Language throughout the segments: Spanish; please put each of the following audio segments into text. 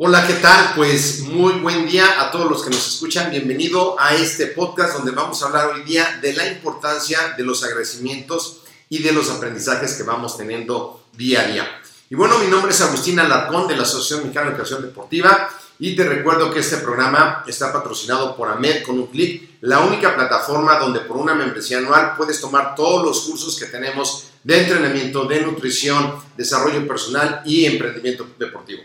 Hola, ¿qué tal? Pues muy buen día a todos los que nos escuchan. Bienvenido a este podcast donde vamos a hablar hoy día de la importancia de los agradecimientos y de los aprendizajes que vamos teniendo día a día. Y bueno, mi nombre es Agustín Alarcón de la Asociación Mexicana de Educación Deportiva y te recuerdo que este programa está patrocinado por AMED con un clic, la única plataforma donde por una membresía anual puedes tomar todos los cursos que tenemos de entrenamiento, de nutrición, desarrollo personal y emprendimiento deportivo.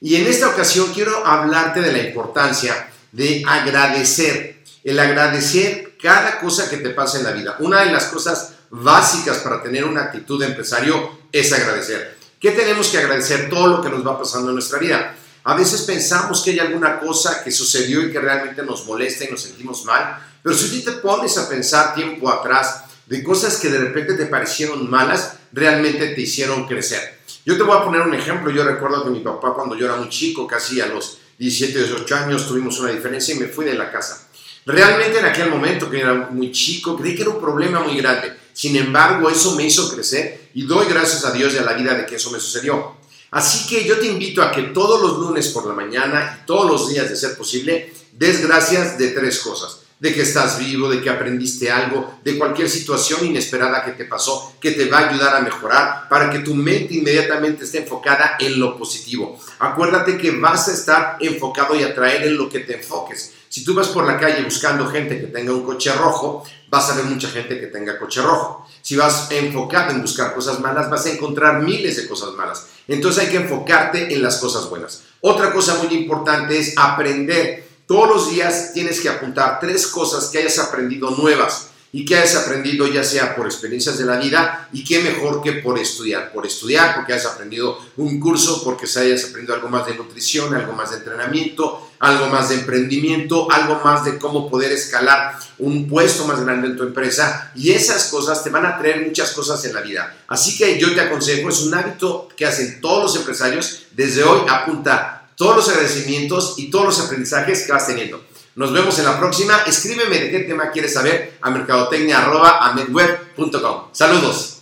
Y en esta ocasión quiero hablarte de la importancia de agradecer, el agradecer cada cosa que te pasa en la vida. Una de las cosas básicas para tener una actitud de empresario es agradecer. ¿Qué tenemos que agradecer? Todo lo que nos va pasando en nuestra vida. A veces pensamos que hay alguna cosa que sucedió y que realmente nos molesta y nos sentimos mal, pero si tú te pones a pensar tiempo atrás de cosas que de repente te parecieron malas, realmente te hicieron crecer. Yo te voy a poner un ejemplo. Yo recuerdo que mi papá cuando yo era muy chico, casi a los 17, 18 años, tuvimos una diferencia y me fui de la casa. Realmente en aquel momento, que era muy chico, creí que era un problema muy grande. Sin embargo, eso me hizo crecer y doy gracias a Dios y a la vida de que eso me sucedió. Así que yo te invito a que todos los lunes por la mañana y todos los días de ser posible, des gracias de tres cosas de que estás vivo, de que aprendiste algo, de cualquier situación inesperada que te pasó, que te va a ayudar a mejorar, para que tu mente inmediatamente esté enfocada en lo positivo. Acuérdate que vas a estar enfocado y atraer en lo que te enfoques. Si tú vas por la calle buscando gente que tenga un coche rojo, vas a ver mucha gente que tenga coche rojo. Si vas enfocado en buscar cosas malas, vas a encontrar miles de cosas malas. Entonces hay que enfocarte en las cosas buenas. Otra cosa muy importante es aprender todos los días tienes que apuntar tres cosas que hayas aprendido nuevas y que hayas aprendido ya sea por experiencias de la vida y qué mejor que por estudiar. Por estudiar, porque hayas aprendido un curso, porque se hayas aprendido algo más de nutrición, algo más de entrenamiento, algo más de emprendimiento, algo más de cómo poder escalar un puesto más grande en tu empresa y esas cosas te van a traer muchas cosas en la vida. Así que yo te aconsejo, es un hábito que hacen todos los empresarios, desde hoy apunta todos los agradecimientos y todos los aprendizajes que vas teniendo. Nos vemos en la próxima. Escríbeme de qué tema quieres saber a mercadotecnia.amedweb.com. Saludos.